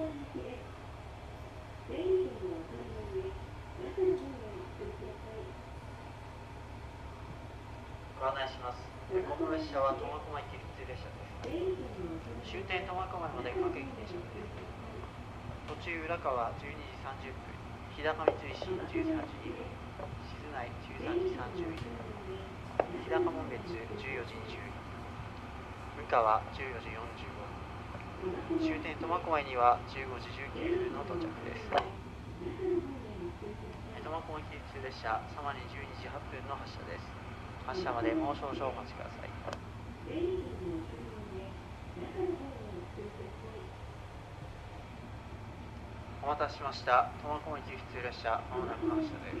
ご案内します。この列車は苫小牧行き普通列車です。終点苫小牧まで各駅停車です。途中浦川12時30分、日高三石13時2分、静内13時31分、日高門別14時20分、三河14時45分、終点苫小牧には15時19分の到着です。苫小牧行き普通列車、さまに12時8分の発車です。発車までもう少々お待ちください。お待たせしました。苫小牧普通列車、まもなくの発車です。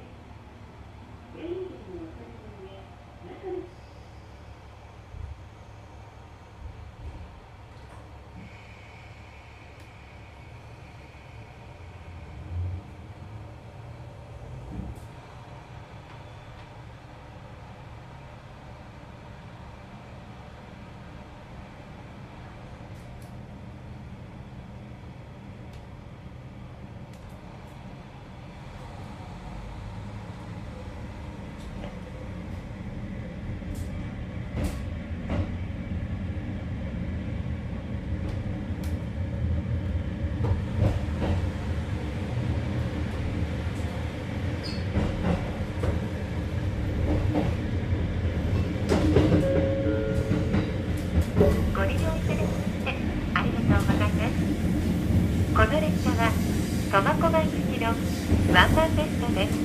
です。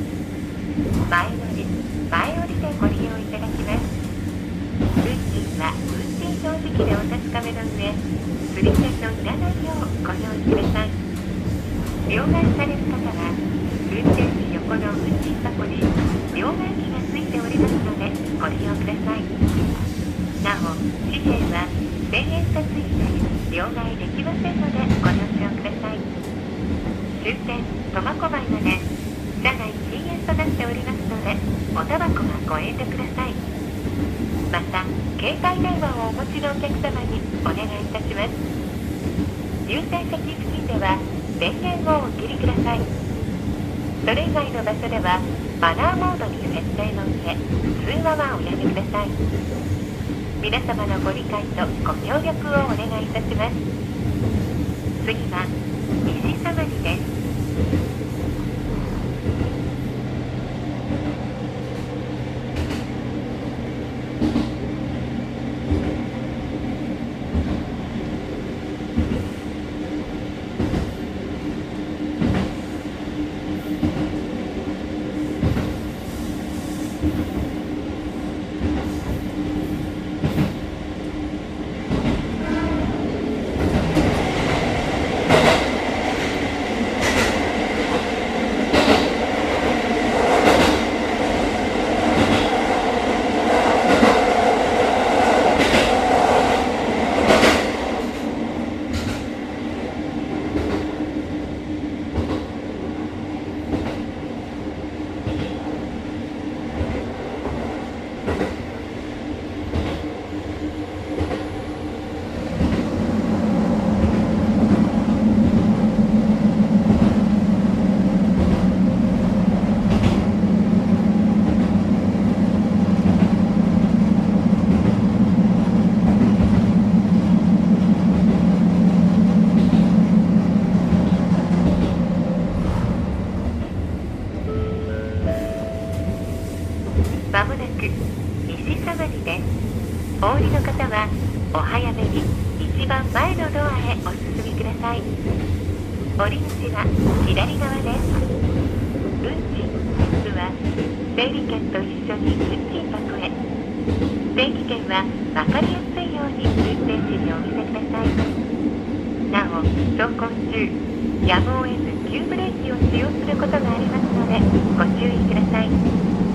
前乗り、前降りでご利用いただきます。運賃は運賃表示器でお確かめの上、釣り線のいらないようご用意ください。両替される方は、運転士横の運賃箱に両替機がついております。のでご利用ください。なお、紙幣は1000円札以内両替できませんのでご了承ください。終点苫小牧まで車内禁煙となっておりますので、おタバコはご遠慮ください。また、携帯電話をお持ちのお客様にお願いいたします。優先席付近では電源をお切りください。それ以外の場所ではマナーモードに設定の上、通話はおやめください。皆様のご理解とご協力をお願いいたします次は西様にですまもなく西様にですお降りの方はお早めに一番前のドアへお進みください。降り口は左側です。運賃実は整理券と一緒に運賃箱へ。定期券は分かりやすいように運転士にお見せください。なお走行中やむを得ず急ブレーキを使用することがありますのでご注意ください。